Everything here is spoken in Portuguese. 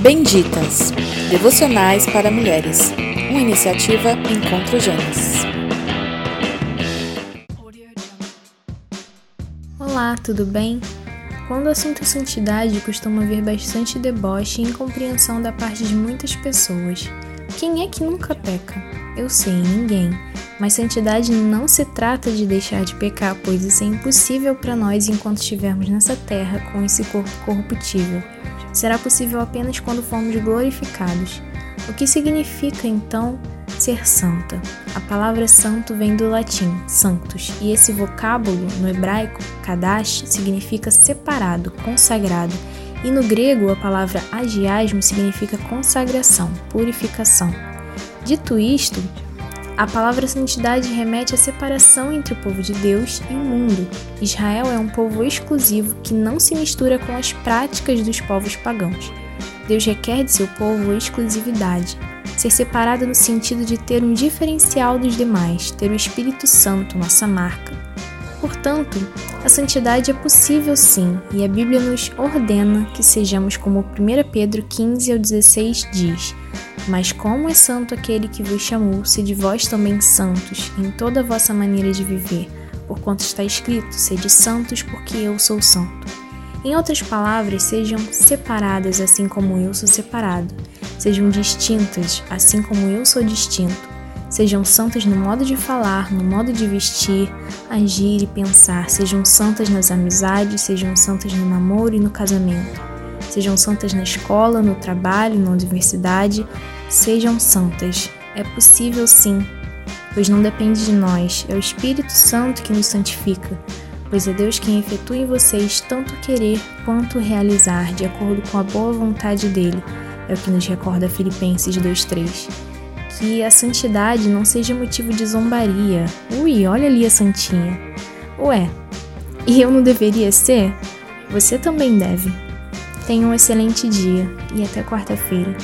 Benditas Devocionais para Mulheres, uma iniciativa Encontro Gênesis. Olá, tudo bem? Quando o assunto é santidade, costuma haver bastante deboche e incompreensão da parte de muitas pessoas. Quem é que nunca peca? Eu sei, ninguém. Mas santidade não se trata de deixar de pecar, pois isso é impossível para nós enquanto estivermos nessa terra com esse corpo corruptível. Será possível apenas quando formos glorificados. O que significa então ser santa? A palavra santo vem do latim sanctus, e esse vocábulo no hebraico, kadash, significa separado, consagrado, e no grego a palavra agiasmo significa consagração, purificação. Dito isto, a palavra santidade remete à separação entre o povo de Deus e o mundo. Israel é um povo exclusivo que não se mistura com as práticas dos povos pagãos. Deus requer de seu povo exclusividade, ser separado no sentido de ter um diferencial dos demais, ter o Espírito Santo, nossa marca. Portanto, a santidade é possível sim, e a Bíblia nos ordena que sejamos como 1 Pedro 15 ao 16 diz: mas como é santo aquele que vos chamou, se de vós também santos em toda a vossa maneira de viver, porquanto está escrito: sede santos, porque eu sou santo. Em outras palavras, sejam separadas assim como eu sou separado. Sejam distintas assim como eu sou distinto. Sejam santas no modo de falar, no modo de vestir, agir e pensar. Sejam santas nas amizades, sejam santas no namoro e no casamento. Sejam santas na escola, no trabalho, na universidade, Sejam santas. É possível sim, pois não depende de nós, é o Espírito Santo que nos santifica, pois é Deus quem efetua em vocês tanto querer quanto realizar, de acordo com a boa vontade dele. É o que nos recorda Filipenses 2:3. Que a santidade não seja motivo de zombaria. Ui, olha ali a santinha. Ué, e eu não deveria ser? Você também deve. Tenha um excelente dia e até quarta-feira.